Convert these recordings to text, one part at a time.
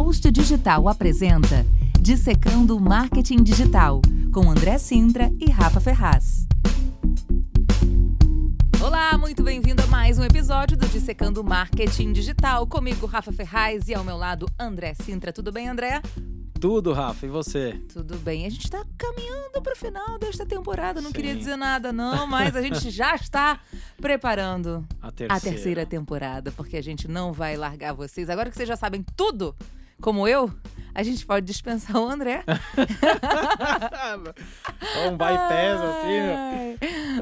Post Digital apresenta Dissecando o Marketing Digital, com André Sintra e Rafa Ferraz. Olá, muito bem-vindo a mais um episódio do Dissecando Marketing Digital. Comigo, Rafa Ferraz, e ao meu lado, André Sintra. Tudo bem, André? Tudo, Rafa, e você? Tudo bem. A gente está caminhando para o final desta temporada. Não Sim. queria dizer nada, não, mas a gente já está preparando a terceira. a terceira temporada, porque a gente não vai largar vocês. Agora que vocês já sabem tudo, como eu, a gente pode dispensar o André. um bypass assim. Né?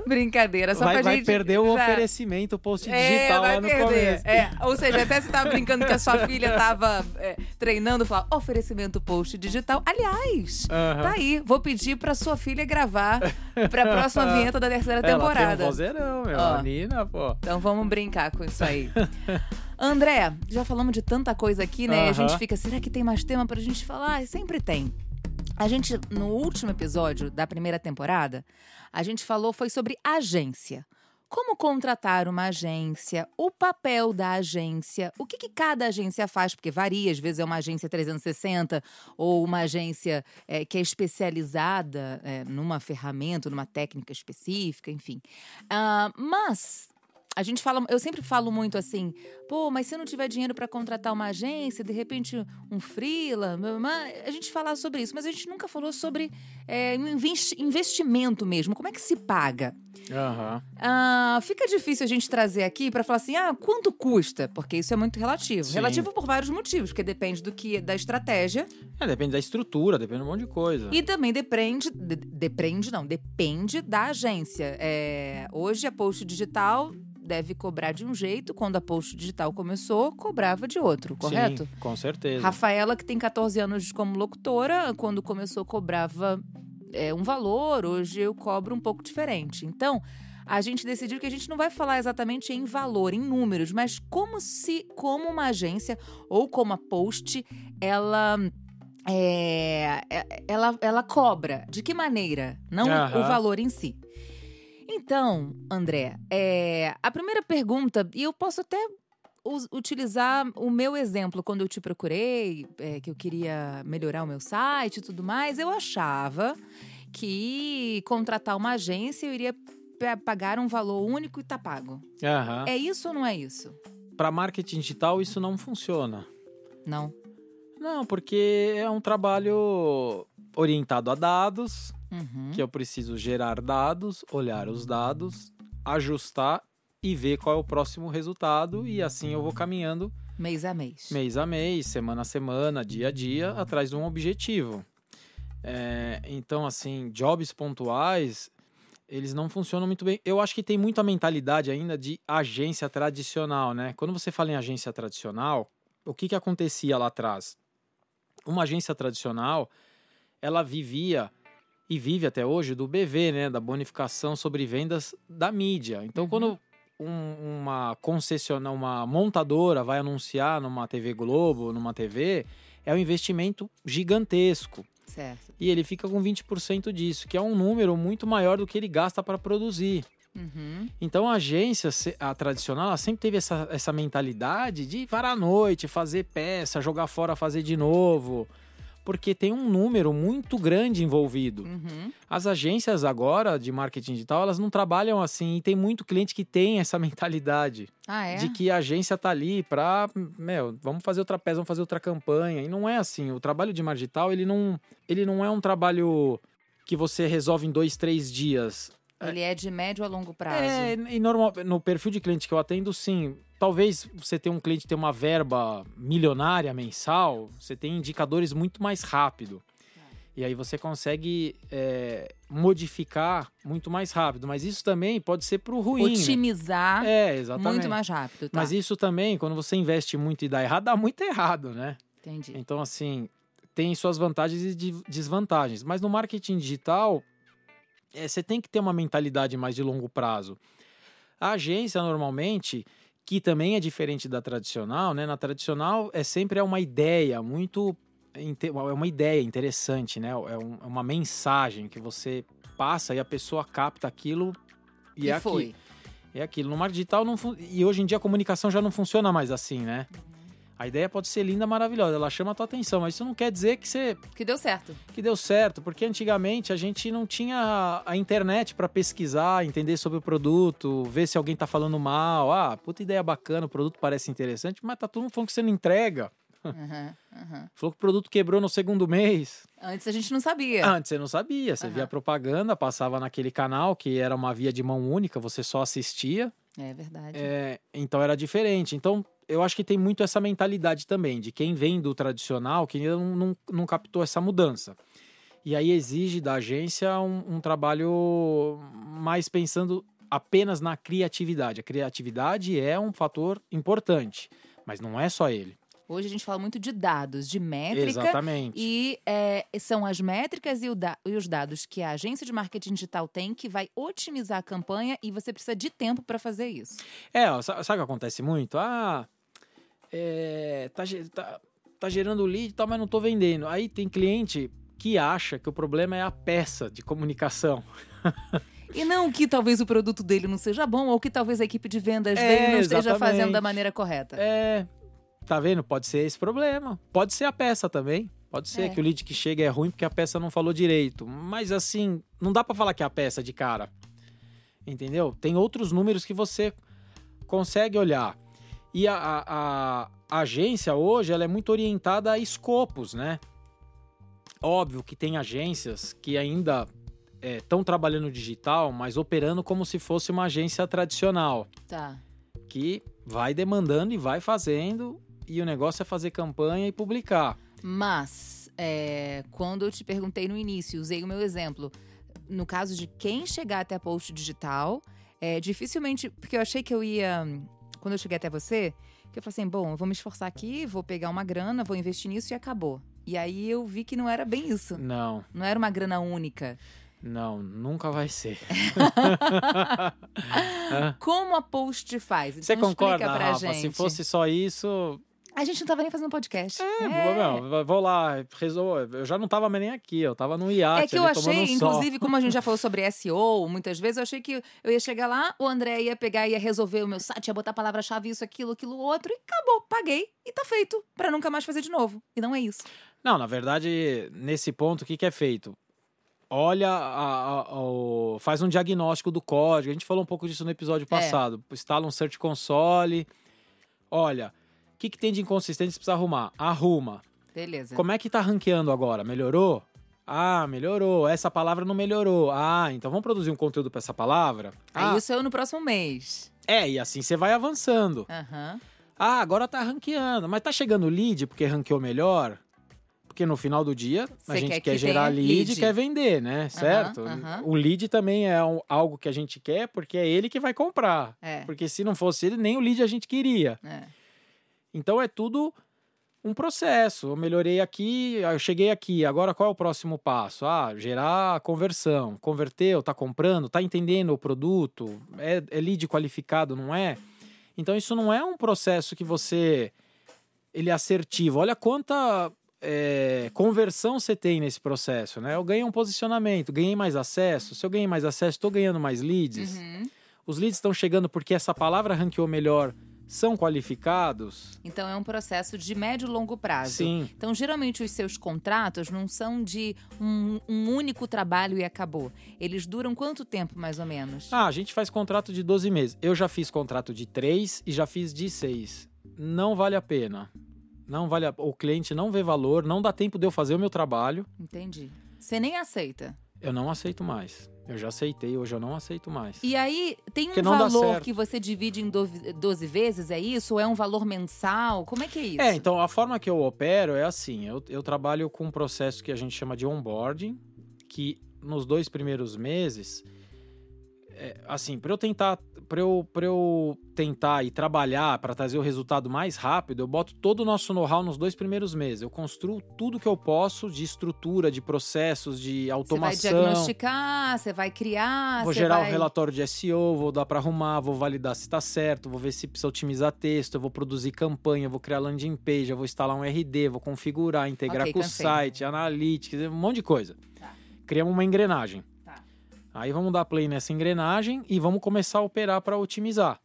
Brincadeira, só vai, pra vai gente. Vai perder o já... oferecimento post digital é, lá no perder. começo. É, ou seja, até você tava brincando que a sua filha tava é, treinando, falar oferecimento post digital. Aliás, uh -huh. tá aí. Vou pedir pra sua filha gravar pra próxima vinheta da terceira temporada. Ela tem um vozeirão, meu. Ó, a Nina, pô. Então vamos brincar com isso aí. André, já falamos de tanta coisa aqui, né? Uh -huh. A gente fica, será que tem mais tema pra gente falar? E sempre tem. A gente, no último episódio da primeira temporada, a gente falou foi sobre agência. Como contratar uma agência, o papel da agência, o que, que, cada agência faz, porque varia, às vezes é uma agência 360 ou uma agência é, que é especializada é, numa ferramenta, numa técnica específica, enfim. Uh, mas a gente fala, eu sempre falo muito assim, pô, mas se não tiver dinheiro para contratar uma agência, de repente um freela, a gente fala sobre isso, mas a gente nunca falou sobre é, investimento mesmo, como é que se paga? Uhum. Ah, fica difícil a gente trazer aqui para falar assim, ah, quanto custa? Porque isso é muito relativo. Sim. Relativo por vários motivos, porque depende do que da estratégia. É, depende da estrutura, depende de um monte de coisa. E também depende, de, depende não, depende da agência. É, hoje a Post Digital deve cobrar de um jeito, quando a Post Digital começou, cobrava de outro, correto? Sim, com certeza. Rafaela, que tem 14 anos como locutora, quando começou cobrava é, um valor, hoje eu cobro um pouco diferente. Então, a gente decidiu que a gente não vai falar exatamente em valor, em números, mas como se, como uma agência ou como a Post, ela é, é ela, ela cobra. De que maneira? Não uhum. o valor em si. Então, André, é, a primeira pergunta, e eu posso até utilizar o meu exemplo quando eu te procurei, é, que eu queria melhorar o meu site e tudo mais, eu achava que contratar uma agência eu iria pagar um valor único e tá pago. Uhum. É isso ou não é isso? Para marketing digital isso não funciona. Não. Não, porque é um trabalho orientado a dados, uhum. que eu preciso gerar dados, olhar os dados, ajustar e ver qual é o próximo resultado e assim eu vou caminhando mês a mês. Mês a mês, semana a semana, dia a dia, atrás de um objetivo. É, então, assim, jobs pontuais, eles não funcionam muito bem. Eu acho que tem muita mentalidade ainda de agência tradicional, né? Quando você fala em agência tradicional, o que, que acontecia lá atrás? Uma agência tradicional, ela vivia e vive até hoje do BV, né, da bonificação sobre vendas da mídia. Então, uhum. quando um, uma concessionária, uma montadora vai anunciar numa TV Globo, numa TV, é um investimento gigantesco. Certo. E ele fica com 20% disso, que é um número muito maior do que ele gasta para produzir. Uhum. Então a agência, a tradicional, ela sempre teve essa, essa mentalidade de varar à noite, fazer peça, jogar fora, fazer de novo porque tem um número muito grande envolvido. Uhum. As agências agora de marketing digital, elas não trabalham assim, e tem muito cliente que tem essa mentalidade ah, é? de que a agência tá ali para, meu, vamos fazer outra peça, vamos fazer outra campanha. E não é assim. O trabalho de marketing digital, ele não, ele não é um trabalho que você resolve em dois, três dias. Ele é de médio a longo prazo. É, e normal, no perfil de cliente que eu atendo, sim talvez você tenha um cliente que tem uma verba milionária mensal, você tem indicadores muito mais rápido. E aí você consegue é, modificar muito mais rápido. Mas isso também pode ser para o ruim. Né? Otimizar né? é, exatamente. muito mais rápido. Tá. Mas isso também, quando você investe muito e dá errado, dá muito errado, né? Entendi. Então, assim, tem suas vantagens e desvantagens. Mas no marketing digital, é, você tem que ter uma mentalidade mais de longo prazo. A agência, normalmente, que também é diferente da tradicional, né? Na tradicional é sempre é uma ideia muito é uma ideia interessante, né? É, é uma mensagem que você passa e a pessoa capta aquilo e, e é foi. aquilo. É aquilo. No mar digital não e hoje em dia a comunicação já não funciona mais assim, né? A ideia pode ser linda, maravilhosa, ela chama a tua atenção, mas isso não quer dizer que você Que deu certo. que deu certo, porque antigamente a gente não tinha a internet para pesquisar, entender sobre o produto, ver se alguém tá falando mal. Ah, puta ideia bacana, o produto parece interessante, mas tá todo mundo falando que você não entrega. Uhum, uhum. Falou que o produto quebrou no segundo mês. Antes a gente não sabia. Antes você não sabia, você Aham. via propaganda, passava naquele canal que era uma via de mão única, você só assistia. É verdade. É, então era diferente. Então eu acho que tem muito essa mentalidade também, de quem vem do tradicional, que ainda não, não, não captou essa mudança. E aí exige da agência um, um trabalho mais pensando apenas na criatividade. A criatividade é um fator importante, mas não é só ele. Hoje a gente fala muito de dados, de métrica. Exatamente. E é, são as métricas e, da- e os dados que a agência de marketing digital tem que vai otimizar a campanha e você precisa de tempo para fazer isso. É, ó, sabe o que acontece muito? Ah, é, tá, tá, tá gerando lead e tal, mas não tô vendendo. Aí tem cliente que acha que o problema é a peça de comunicação. E não que talvez o produto dele não seja bom ou que talvez a equipe de vendas É, dele não esteja exatamente. fazendo da maneira correta. É, tá vendo? Pode ser esse problema. Pode ser a peça também. Pode ser É. que o lead que chega é ruim porque a peça não falou direito. Mas assim, não dá pra falar que é a peça de cara. Entendeu? Tem outros números que você consegue olhar. E a, a- a- agência hoje ela é muito orientada a escopos, né? Óbvio que tem agências que ainda estão trabalhando digital, mas operando como se fosse uma agência tradicional Tá. que vai demandando e vai fazendo, e o negócio é fazer campanha e publicar. Mas, é, quando eu te perguntei no início, usei o meu exemplo. No caso de quem chegar até a post digital, é, dificilmente. Porque eu achei que eu ia. Quando eu cheguei até você, que eu falei assim: bom, eu vou me esforçar aqui, vou pegar uma grana, vou investir nisso e acabou. E aí eu vi que não era bem isso. Não, Não era uma grana única. não, nunca vai ser. Como a post faz? Então, Você concorda, explica pra Rafa? gente. Se fosse só isso, A gente não tava nem fazendo podcast. é, vou- não, vou lá, resolvo. Eu já não tava nem aqui, eu tava no iate É que eu achei, inclusive, como a gente já falou sobre SEO muitas vezes, eu achei que eu ia chegar lá, o André ia pegar, ia resolver o meu site, ia botar a palavra-chave, isso, aquilo, aquilo, outro, e acabou, paguei e tá feito, Pra nunca mais fazer de novo. E não é isso. Não, na verdade, nesse ponto, o que, que é feito? Olha, a- a- o- faz um diagnóstico do código. A gente falou um pouco disso no episódio É. passado. Instala um Search Console. Olha, o que, que tem de inconsistente que você precisa arrumar? Arruma. Beleza. Como é que tá ranqueando agora? Melhorou? Ah, melhorou. Essa palavra não melhorou. Ah, então vamos produzir um conteúdo para essa palavra? Aí Ah, isso eu no próximo mês. é, e assim você vai avançando. Aham. Ah, agora tá ranqueando. Mas tá chegando lead porque ranqueou melhor? Porque no final do dia a Você gente quer quer, que gerar lead, e quer vender, né? Certo? aham. O lead também é um- algo que a gente quer porque é ele que vai comprar. É. Porque se não fosse ele, nem o lead a gente queria. é. Então é tudo um processo. Eu melhorei aqui, eu cheguei aqui. Agora qual é o próximo passo? Ah, gerar conversão. Converteu, tá comprando, tá entendendo o produto, é, é lead qualificado, não é? Então isso não é um processo que você ele é assertivo. Olha quanta é, conversão você tem nesse processo, né? Eu ganhei um posicionamento, ganhei mais acesso. Se eu ganhei mais acesso, estou ganhando mais leads. Uhum. Os leads estão chegando porque essa palavra ranqueou melhor, são qualificados. Então é um processo de médio e longo prazo. Sim. Então, geralmente, os seus contratos não são de um, um único trabalho e acabou. Eles duram quanto tempo, mais ou menos? Ah, a gente faz contrato de 12 meses. Eu já fiz contrato de 3 e já fiz de 6. Não vale a pena. Não vale a... O cliente não vê valor, não dá tempo de eu fazer o meu trabalho. Entendi. Você nem aceita. Eu não aceito mais. Eu já aceitei, hoje eu não aceito mais. E aí, tem um Porque dá valor que você divide em do- 12 vezes, é isso? Ou é um valor mensal? Como é que é isso? É, então a forma que eu opero é assim: eu, eu trabalho com um processo que a gente chama de onboarding, que nos dois primeiros meses, é, assim, para eu tentar, para eu, pra eu tentar e trabalhar para trazer o resultado mais rápido, eu boto todo o nosso know-how nos dois primeiros meses. Eu construo tudo que eu posso de estrutura, de processos, de Você vai automação. diagnosticar, você vai criar, Vou gerar vai... o relatório de SEO, vou dar para arrumar, vou validar se está certo, vou ver se precisa otimizar texto, eu vou produzir campanha, vou criar landing page, eu vou instalar um RD, vou configurar, integrar Ok, com o site, analytics, um monte de coisa. Tá. Criamos uma engrenagem. Aí vamos dar play nessa engrenagem e vamos começar a operar para otimizar.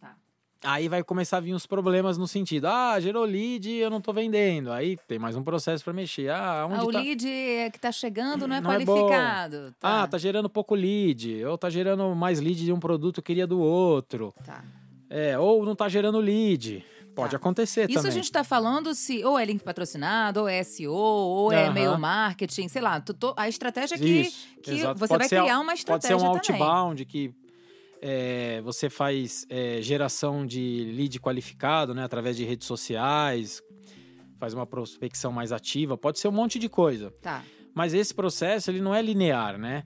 Tá. Aí vai começar a vir os problemas no sentido, ah, gerou lead, eu não tô vendendo. Aí tem mais um processo para mexer. Ah, onde ah, o tá... lead que tá chegando não é não qualificado. É tá. Ah, tá gerando pouco lead, ou tá gerando mais lead de um produto que queria do outro. Tá. É, ou não tá gerando lead. Pode tá. acontecer Isso também. a gente está falando se ou é link patrocinado, ou é SEO, ou é e-mail marketing, sei lá. A estratégia que, que você pode vai criar uma estratégia Pode ser um também. outbound que é, você faz é, geração de lead qualificado, né, através de redes sociais, faz uma prospecção mais ativa, pode ser um monte de coisa. Tá. Mas esse processo ele não é linear, né?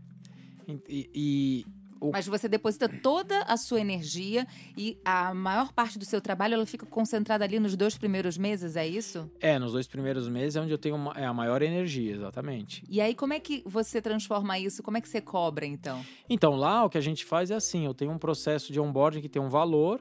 E, e o... Mas você deposita toda a sua energia e a maior parte do seu trabalho ela fica concentrada ali nos dois primeiros meses, é isso? É, nos dois primeiros meses é onde eu tenho uma, é a maior energia, exatamente. E aí, como é que você transforma isso? Como é que você cobra, então? Então, lá o que a gente faz é assim: eu tenho um processo de onboarding que tem um valor,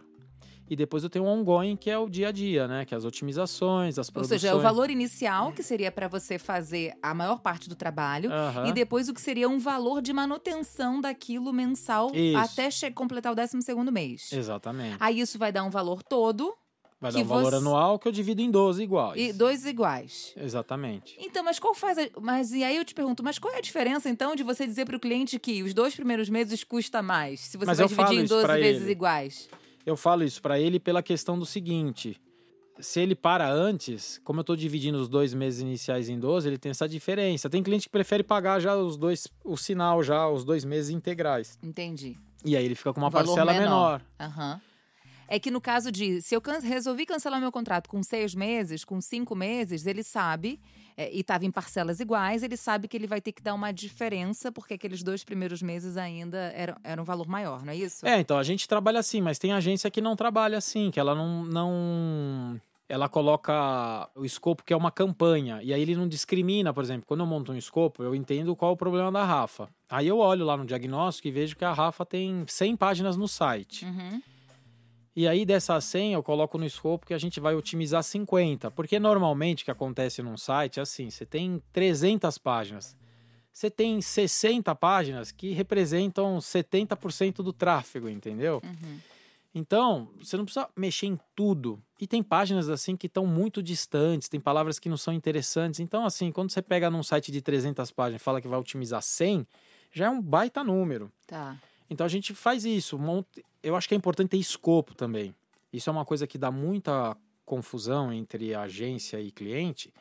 e depois eu tenho um ongoing, que é o dia a dia, né? Que é as otimizações, as produções. Ou seja, é o valor inicial, que seria para você fazer a maior parte do trabalho. E depois o que seria um valor de manutenção daquilo mensal isso. até completar o 12 segundo mês. Exatamente. Aí isso vai dar um valor todo. Vai dar um valor você... anual que eu divido em 12 iguais. E dois iguais. Exatamente. Então, mas qual faz. A... Mas e aí eu te pergunto, mas qual é a diferença, então, de você dizer para o cliente que os dois primeiros meses custa mais? Se você mas vai dividir em 12 vezes ele. iguais? Eu falo isso para ele pela questão do seguinte: se ele para antes, como eu estou dividindo os dois meses iniciais em 12, ele tem essa diferença. Tem cliente que prefere pagar já os dois, o sinal já, os dois meses integrais. Entendi. E aí ele fica com uma um parcela menor. Aham. Uhum. É que no caso de, se eu can resolvi cancelar meu contrato com seis meses, com cinco meses, ele sabe é, e estava em parcelas iguais, ele sabe que ele vai ter que dar uma diferença, porque aqueles dois primeiros meses ainda eram, era um valor maior, não é isso? É, então a gente trabalha assim, mas tem agência que não trabalha assim, que ela não. não ela coloca o escopo que é uma campanha, e aí ele não discrimina, por exemplo, quando eu monto um escopo, eu entendo qual é o problema da Rafa. Aí eu olho lá no diagnóstico e vejo que a Rafa tem 100 páginas no site. Uhum. E aí dessas 100 eu coloco no escopo que a gente vai otimizar 50, porque normalmente o que acontece num site é assim, você tem 300 páginas. Você tem 60 páginas que representam 70% do tráfego, entendeu? Uhum. Então, você não precisa mexer em tudo. E tem páginas assim que estão muito distantes, tem palavras que não são interessantes. Então, assim, quando você pega num site de 300 páginas e fala que vai otimizar 100, já é um baita número. Tá. Então a gente faz isso. Eu acho que é importante ter escopo também. Isso é uma coisa que dá muita confusão entre agência e cliente.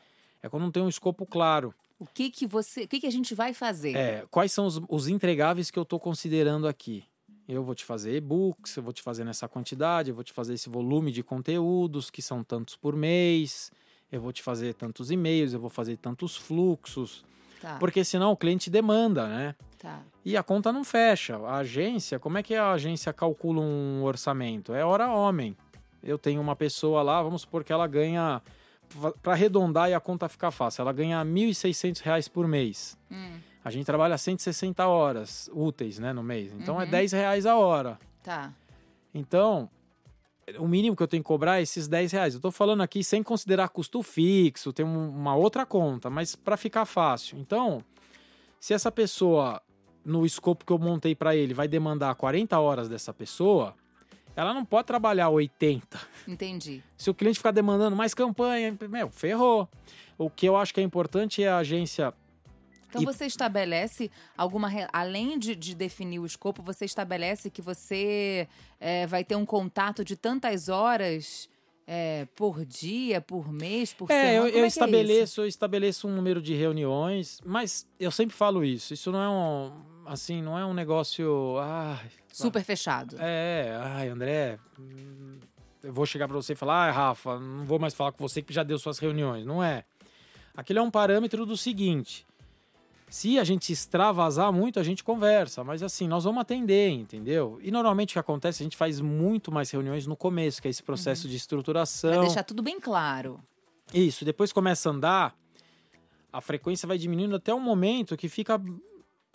É quando não tem um escopo claro. O que que você, o que que a gente vai fazer? É, quais são os, os entregáveis que eu estou considerando aqui? Eu vou te fazer e-books, eu vou te fazer nessa quantidade, eu vou te fazer esse volume de conteúdos, que são tantos por mês, eu vou te fazer tantos e-mails, eu vou fazer tantos fluxos. Tá. Porque senão o cliente demanda, né? Tá. E a conta não fecha. A agência, como é que a agência calcula um orçamento? É hora homem. Eu tenho uma pessoa lá, vamos supor que ela ganha, para arredondar e a conta ficar fácil, ela ganha R$ 1.600 por mês. Hum. A gente trabalha 160 horas úteis né, no mês. Então é uhum. é 10 reais a hora. Tá. Então, o mínimo que eu tenho que cobrar é esses 10 reais. Eu estou falando aqui sem considerar custo fixo, tem uma outra conta, mas para ficar fácil. Então, se essa pessoa, no escopo que eu montei para ele, vai demandar 40 horas dessa pessoa, ela não pode trabalhar 80. Entendi. Se o cliente ficar demandando mais campanha, meu, ferrou. O que eu acho que é importante é a agência então e... você estabelece alguma. Além de, de, definir o escopo, você estabelece que você é, vai ter um contato de tantas horas. É, por dia, por mês, por é, semana? Eu, eu é, é estabeleço, eu estabeleço um número de reuniões, mas eu sempre falo isso. Isso não é um, assim, não é um negócio, ai, super fechado. É, ai, André, eu vou chegar para você e falar, ai, Rafa, não vou mais falar com você que já deu suas reuniões. Não é. Aquilo é um parâmetro do seguinte: se a gente extravasar muito, a gente conversa, mas assim, nós vamos atender, entendeu? E normalmente o que acontece, a gente faz muito mais reuniões no começo, que é esse processo uhum. de estruturação. Pra deixar tudo bem claro. Isso, depois começa a andar, a frequência vai diminuindo até um momento que fica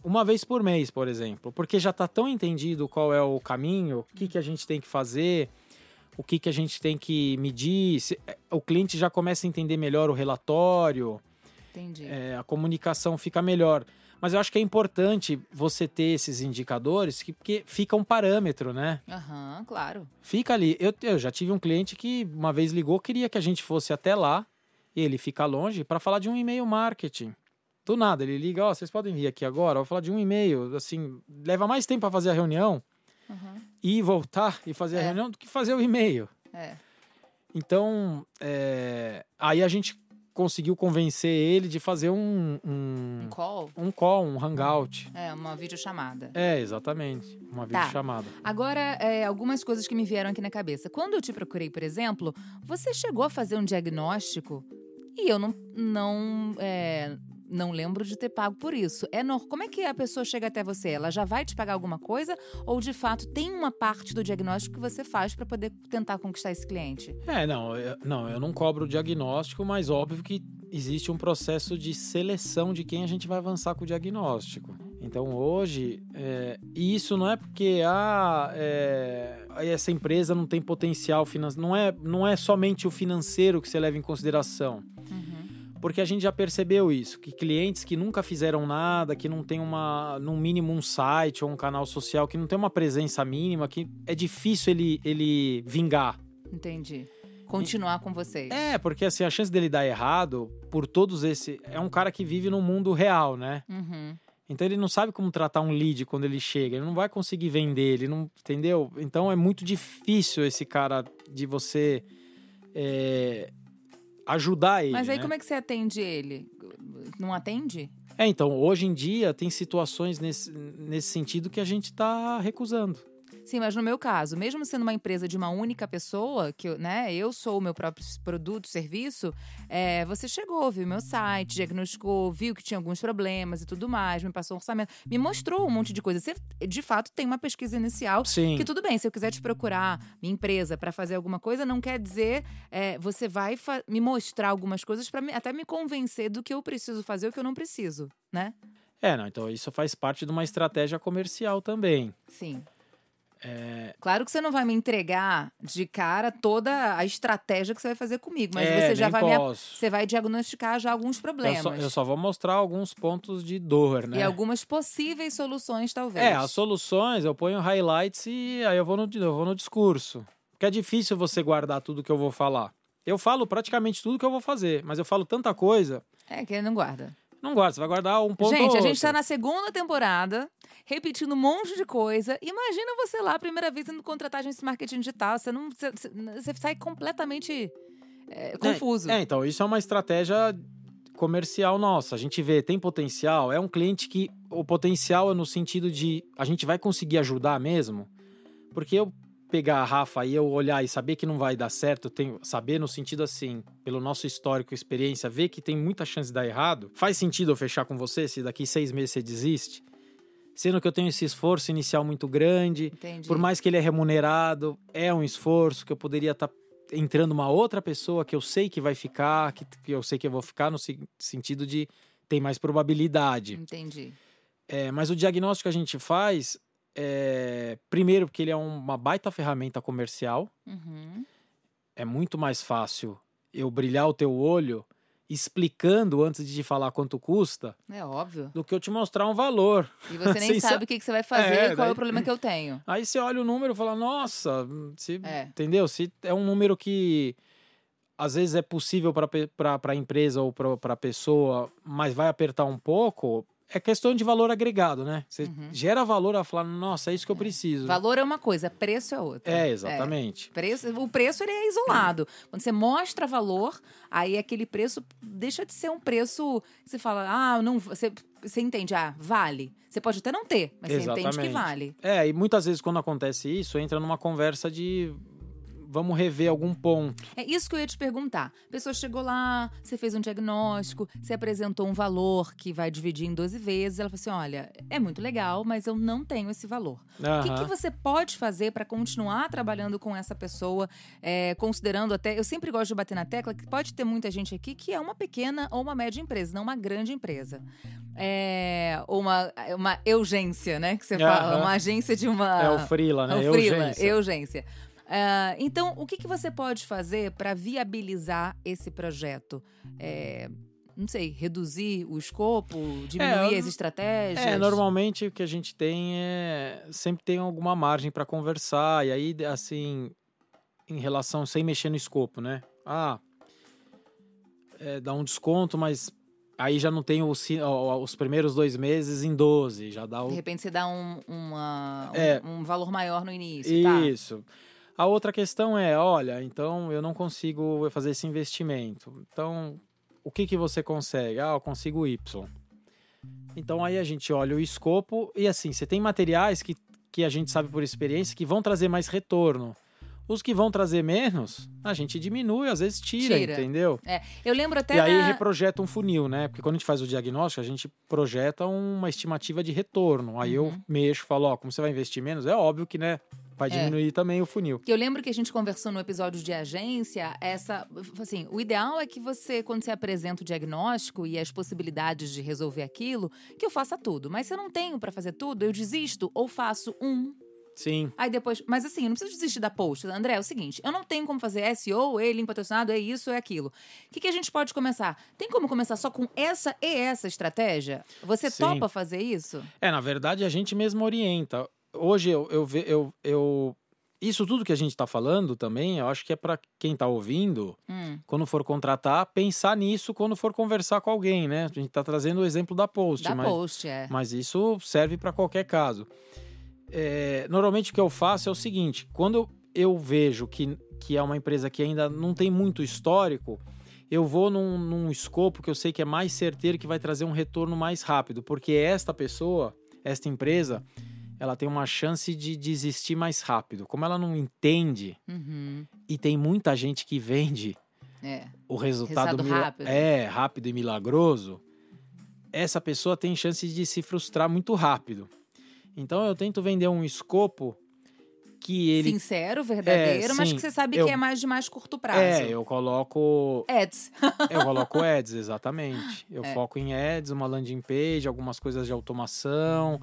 uma vez por mês, por exemplo, porque já está tão entendido qual é o caminho, o que, que a gente tem que fazer, o que, que a gente tem que medir, se, é, o cliente já começa a entender melhor o relatório. Entendi. É, a comunicação fica melhor. Mas eu acho que é importante você ter esses indicadores, que, porque fica um parâmetro, né? Aham, uhum, claro. Fica ali. Eu, eu já tive um cliente que uma vez ligou, queria que a gente fosse até lá, ele fica longe, para falar de um e-mail marketing. Do nada, ele liga, ó, oh, vocês podem vir aqui agora, eu vou falar de um e-mail, assim, leva mais tempo para fazer a reunião uhum. e voltar e fazer é. a reunião do que fazer o e-mail. É. Então, é... aí a gente conseguiu convencer ele de fazer um, um, um call, um call, um hangout. É, uma videochamada. É, exatamente, uma tá. videochamada. Agora, é, algumas coisas que me vieram aqui na cabeça. Quando eu te procurei, por exemplo, você chegou a fazer um diagnóstico e eu não, não é, não lembro de ter pago por isso. É no... Como é que a pessoa chega até você? Ela já vai te pagar alguma coisa? Ou de fato tem uma parte do diagnóstico que você faz para poder tentar conquistar esse cliente? É, não eu, não, eu não cobro o diagnóstico, mas óbvio que existe um processo de seleção de quem a gente vai avançar com o diagnóstico. Então hoje, é, isso não é porque ah, é, essa empresa não tem potencial financeiro, não é, não é somente o financeiro que você leva em consideração. Porque a gente já percebeu isso, que clientes que nunca fizeram nada, que não tem uma, no mínimo um site ou um canal social, que não tem uma presença mínima, que é difícil ele, ele vingar. Entendi. Continuar com vocês. É, porque assim, a chance dele dar errado, por todos esse. É um cara que vive no mundo real, né? Uhum. Então ele não sabe como tratar um lead quando ele chega, ele não vai conseguir vender, ele não. Entendeu? Então é muito difícil esse cara de você. É, ajudar ele. Mas aí né? como é que você atende ele? Não atende? É, então, hoje em dia tem situações nesse, nesse sentido que a gente está recusando. Sim, mas no meu caso, mesmo sendo uma empresa de uma única pessoa, que né, eu sou o meu próprio produto, serviço, é, você chegou, viu meu site, diagnosticou, viu que tinha alguns problemas e tudo mais, me passou um orçamento, me mostrou um monte de coisa. Você, de fato, tem uma pesquisa inicial Sim. que tudo bem, se eu quiser te procurar, minha empresa, para fazer alguma coisa, não quer dizer é, você vai me mostrar algumas coisas para até me convencer do que eu preciso fazer ou que eu não preciso, né? É, não, então isso faz parte de uma estratégia comercial também. Sim. É... Claro que você não vai me entregar de cara toda a estratégia que você vai fazer comigo, mas é, você já vai me, você vai diagnosticar já alguns problemas. Eu só, eu só, vou mostrar alguns pontos de dor, né? E algumas possíveis soluções, talvez. É, as soluções eu ponho highlights e aí eu vou no, eu vou no discurso. Porque é difícil você guardar tudo que eu vou falar. Eu falo praticamente tudo que eu vou fazer, mas eu falo tanta coisa. É, que ele não guarda. Não guarda, você vai guardar um ponto Gente, a gente tá na segunda temporada, repetindo um monte de coisa. Imagina você lá, a primeira vez, indo contratar agência de marketing digital. Você, não, você, você sai completamente é, confuso. É, é, então, isso é uma estratégia comercial nossa. A gente vê, tem potencial. É um cliente que o potencial é no sentido de a gente vai conseguir ajudar mesmo. Porque eu pegar a Rafa e eu olhar e saber que não vai dar certo, tenho, saber no sentido assim, pelo nosso histórico, experiência, ver que tem muita chance de dar errado, faz sentido eu fechar com você se daqui seis meses você desiste? Sendo que eu tenho esse esforço inicial muito grande, Entendi. por mais que ele é remunerado, é um esforço que eu poderia estar tá entrando uma outra pessoa que eu sei que vai ficar, que, que eu sei que eu vou ficar no sentido de tem mais probabilidade. Entendi. É, mas o diagnóstico que a gente faz é, primeiro, porque ele é uma baita ferramenta comercial. Uhum. É muito mais fácil eu brilhar o teu olho explicando antes de te falar quanto custa. É óbvio. Do que eu te mostrar um valor. E você nem sabe o que, que você vai fazer é, e qual daí... é o problema que eu tenho. Aí você olha o número e fala, nossa, se, é. entendeu? Se é um número que às vezes é possível para a empresa ou para a pessoa, mas vai apertar um pouco, é questão de valor agregado, né? Você uhum. gera valor a falar, nossa, é isso que eu preciso. Valor é uma coisa, preço é outra. É, exatamente. É. Preço, o preço ele é isolado. Quando você mostra valor, aí aquele preço deixa de ser um preço que você fala, ah, não, você, você entende, ah, vale. Você pode até não ter, mas exatamente. você entende que vale. É, e muitas vezes quando acontece isso, entra numa conversa de vamos rever algum ponto. É isso que eu ia te perguntar. A pessoa chegou lá, você fez um diagnóstico, você apresentou um valor que vai dividir em 12 vezes. Ela falou assim: olha, é muito legal, mas eu não tenho esse valor. Uhum. O que, que, você pode fazer para continuar trabalhando com essa pessoa, é, considerando até. Eu sempre gosto de bater na tecla que pode ter muita gente aqui que é uma pequena ou uma média empresa, não uma grande empresa. É, ou uma, uma urgência, né? Que você uhum. fala, uma agência de uma. É o Freela, né? É o Freela, urgência. Uh, então, o que, que você pode fazer para viabilizar esse projeto? É, não sei, reduzir o escopo, diminuir é, as estratégias? É, normalmente o que a gente tem é sempre tem alguma margem para conversar e aí assim em relação sem mexer no escopo, né? Ah, é, dá um desconto, mas aí já não tem os, os primeiros dois meses em 12, já dá o... De repente você dá um, uma, é, um, um valor maior no início, Isso. Tá? A outra questão é, olha, então eu não consigo fazer esse investimento. Então, o que, que você consegue? Ah, eu consigo Y. Então aí a gente olha o escopo e assim, você tem materiais que, que a gente sabe por experiência que vão trazer mais retorno. Os que vão trazer menos, a gente diminui, às vezes tira, tira. entendeu? É. Eu lembro até. E aí reprojeta um funil, né? Porque quando a gente faz o diagnóstico, a gente projeta uma estimativa de retorno. Aí uhum. eu mexo, falo, ó, como você vai investir menos, é óbvio que, né? Vai é. diminuir é. também o funil. Que eu lembro que a gente conversou no episódio de agência, essa, assim, o ideal é que você, quando você apresenta o diagnóstico e as possibilidades de resolver aquilo, que eu faça tudo. Mas se eu não tenho para fazer tudo, eu desisto ou faço um Sim. Aí depois, mas assim, eu não preciso desistir da post. André, é o seguinte, eu não tenho como fazer SEO, e link patrocinado, é isso, é aquilo. O que, que a gente pode começar? Tem como começar só com essa e essa estratégia? Você Sim. topa fazer isso? É, na verdade, a gente mesmo orienta hoje eu, eu, eu, eu isso tudo que a gente está falando também, eu acho que é para quem está ouvindo, hum. quando for contratar, pensar nisso quando for conversar com alguém, né? A gente está trazendo o exemplo da Post. Da mas, Post, é. Mas isso serve para qualquer caso. É, normalmente o que eu faço é o seguinte: quando eu vejo que, que é uma empresa que ainda não tem muito histórico, eu vou num, num escopo que eu sei que é mais certeiro, que vai trazer um retorno mais rápido, porque esta pessoa, esta empresa ela tem uma chance de desistir mais rápido. Como ela não entende uhum. e tem muita gente que vende é. o resultado, resultado rápido. é rápido e milagroso, essa pessoa tem chance de se frustrar muito rápido. Então eu tento vender um escopo que ele sincero, verdadeiro, é, mas que você sabe eu, que é mais de mais curto prazo. É, eu coloco ads. eu coloco ads, exatamente. Eu é. foco em ads, uma landing page, algumas coisas de automação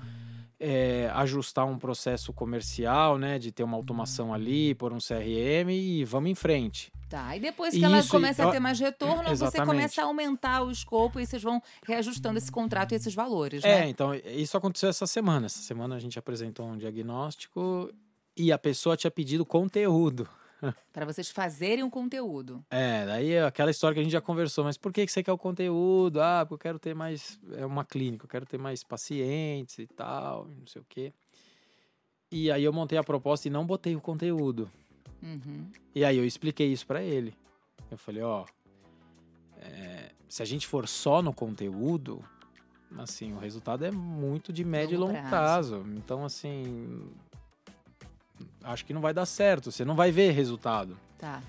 é, ajustar um processo comercial, né? De ter uma automação ali, por um CRM e vamos em frente. Tá, e depois que Isso, ela começa a ter mais retorno, exatamente. você começa a aumentar o escopo e vocês vão reajustando esse contrato e esses valores, é, né? então, isso aconteceu essa semana. Essa semana a gente apresentou um diagnóstico e a pessoa tinha pedido conteúdo. para vocês fazerem um conteúdo. É, daí é aquela história que a gente já conversou, mas por que você quer o conteúdo? Ah, porque eu quero ter mais. É uma clínica, eu quero ter mais pacientes e tal, não sei o quê. E aí eu montei a proposta e não botei o conteúdo. Uhum. E aí eu expliquei isso para ele. Eu falei, ó, é, se a gente for só no conteúdo, assim, o resultado é muito de médio e longo prazo. prazo. Então, assim, acho que não vai dar certo, você não vai ver resultado. Tá.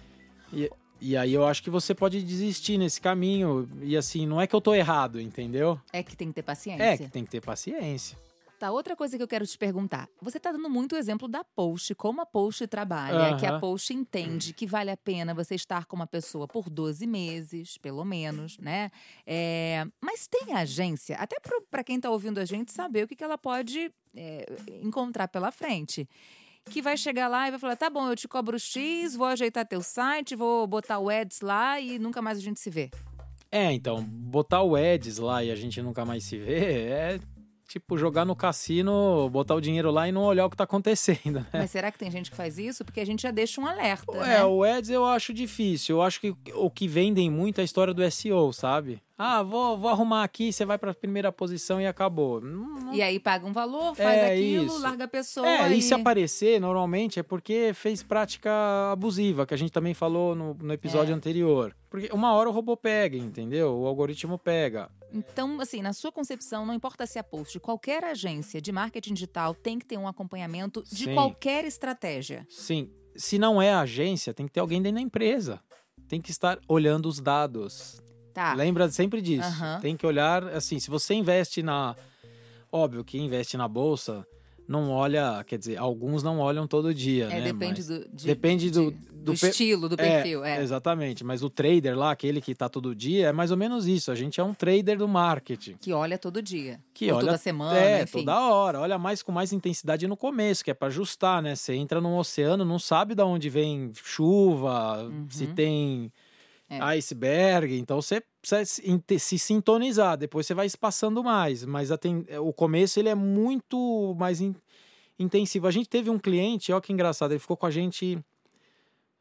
E, e aí eu acho que você pode desistir nesse caminho. E assim, não é que eu tô errado, entendeu? É que tem que ter paciência. É que tem que ter paciência. Tá, outra coisa que eu quero te perguntar. Você tá dando muito exemplo da Post, como a Post trabalha, que a Post entende que vale a pena você estar com uma pessoa por 12 meses, pelo menos, né? É, mas tem agência, até para quem tá ouvindo a gente saber o que, que ela pode é, encontrar pela frente que vai chegar lá e vai falar: tá bom, eu te cobro X, vou ajeitar teu site, vou botar o ads lá e nunca mais a gente se vê. É, então, botar o ads lá e a gente nunca mais se vê é tipo, jogar no cassino, botar o dinheiro lá e não olhar o que tá acontecendo. Né? Mas será que tem gente que faz isso? Porque a gente já deixa um alerta. É, né? o Ads eu acho difícil. Eu acho que o que vendem muito é a história do SEO, sabe? Ah, vou, vou arrumar aqui, você vai para a primeira posição e acabou. E aí paga um valor, faz é aquilo, isso. larga a pessoa. É, e... e se aparecer, normalmente é porque fez prática abusiva, que a gente também falou no, no episódio é. anterior. Porque uma hora o robô pega, entendeu? O algoritmo pega. Então, assim, na sua concepção, não importa se é post, qualquer agência de marketing digital tem que ter um acompanhamento de Sim. qualquer estratégia. Sim. Se não é agência, tem que ter alguém dentro da empresa. Tem que estar olhando os dados Tá. Lembra sempre disso. Uhum. Tem que olhar, assim, se você investe na. Óbvio que investe na bolsa, não olha, quer dizer, alguns não olham todo dia, é, né? Depende do, de, depende do, de, do, do estilo, do é, perfil. É, é, Exatamente. Mas o trader lá, aquele que está todo dia, é mais ou menos isso. A gente é um trader do marketing. Que olha todo dia. Que olha toda semana. É, enfim. toda hora. Olha mais com mais intensidade no começo, que é para ajustar, né? Você entra num oceano, não sabe de onde vem chuva, uhum. se tem é. iceberg, então você precisa se sintonizar, depois você vai espaçando mais, mas tem, o começo ele é muito mais in, intensivo. A gente teve um cliente, olha que engraçado, ele ficou com a gente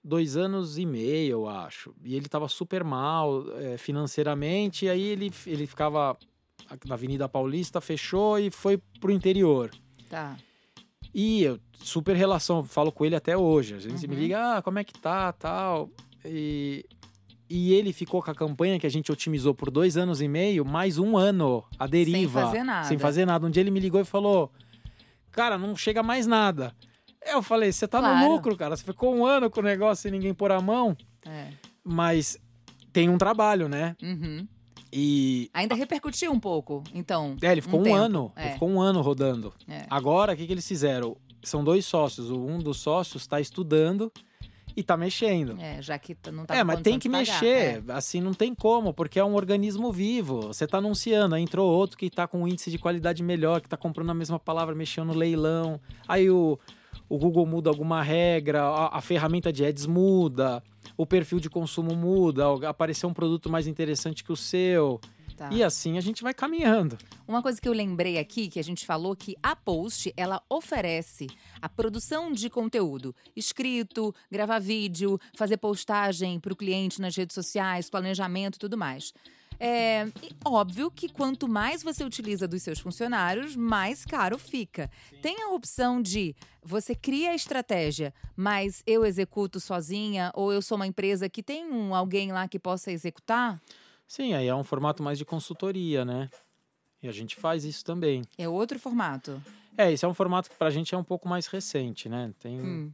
dois anos e meio, eu acho, e ele estava super mal é, financeiramente, e aí ele, ele ficava na Avenida Paulista, fechou e foi pro interior. Tá. E eu, super relação, falo com ele até hoje. A gente uhum. me liga, ah, como é que tá, tal. E, e ele ficou com a campanha que a gente otimizou por dois anos e meio, mais um ano, a deriva. Sem fazer nada. Sem fazer nada. Um dia ele me ligou e falou, cara, não chega mais nada. Eu falei, você tá claro. no lucro, cara. Você ficou um ano com o negócio sem ninguém pôr a mão. É. Mas tem um trabalho, né? Uhum. E. Ainda repercutiu um pouco, então. É, ele ficou um, um ano. É. Ele ficou um ano rodando. É. Agora, o que, que eles fizeram? São dois sócios. Um dos sócios está estudando e tá mexendo. É, já que não tá É, mas tem que mexer. É. Assim, não tem como, porque é um organismo vivo. Você tá anunciando, aí entrou outro que tá com um índice de qualidade melhor, que tá comprando a mesma palavra, mexendo no leilão. Aí o, o Google muda alguma regra, a, a ferramenta de ads muda o perfil de consumo muda, apareceu um produto mais interessante que o seu. Tá. E assim a gente vai caminhando. Uma coisa que eu lembrei aqui, que a gente falou que a Post, ela oferece a produção de conteúdo, escrito, gravar vídeo, fazer postagem para o cliente nas redes sociais, planejamento e tudo mais. É óbvio que quanto mais você utiliza dos seus funcionários, mais caro fica. Tem a opção de você cria a estratégia, mas eu executo sozinha, ou eu sou uma empresa que tem um, alguém lá que possa executar? Sim, aí é um formato mais de consultoria, né? E a gente faz isso também. É outro formato. É, esse é um formato que pra gente é um pouco mais recente, né? Tem... Hum.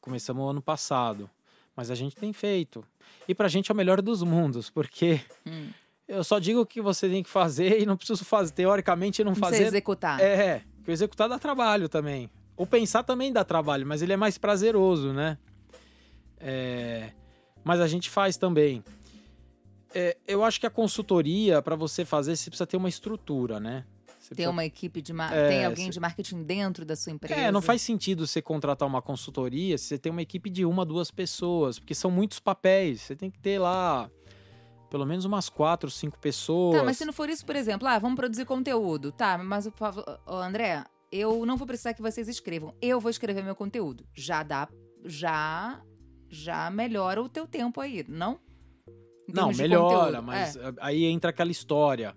Começamos ano passado. Mas a gente tem feito. E pra gente é o melhor dos mundos, porque hum. Eu só digo o que você tem que fazer e não preciso fazer, teoricamente, não, não fazer. executar. É, porque executar dá trabalho também. O pensar também dá trabalho, mas ele é mais prazeroso, né? É... Mas a gente faz também. É, eu acho que a consultoria, para você fazer, você precisa ter uma estrutura, né? Você tem uma equipe de é, tem alguém você... de marketing dentro da sua empresa. É, não faz sentido você contratar uma consultoria se você tem uma equipe de uma, duas pessoas, porque são muitos papéis. Você tem que ter lá pelo menos umas quatro, cinco pessoas. Tá, mas se não for isso, por exemplo, ah, vamos produzir conteúdo. Tá, mas, oh, André, eu não vou precisar que vocês escrevam. Eu vou escrever meu conteúdo. Já dá, já, já melhora o teu tempo aí, não? Não, melhora, mas é. aí entra aquela história.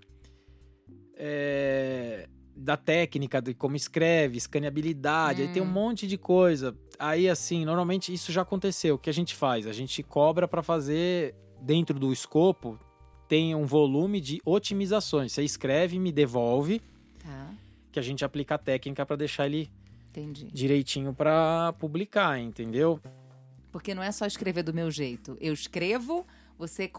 É, da técnica, de como escreve, escaneabilidade, hum. aí tem um hum. monte de coisa. Aí, assim, normalmente isso já aconteceu. O que a gente faz? A gente cobra para fazer dentro do escopo, tem um volume de otimizações. Você escreve, me devolve, tá. que a gente aplica a técnica para deixar ele Entendi. direitinho para publicar, entendeu? Porque não é só escrever do meu jeito. Eu escrevo, você,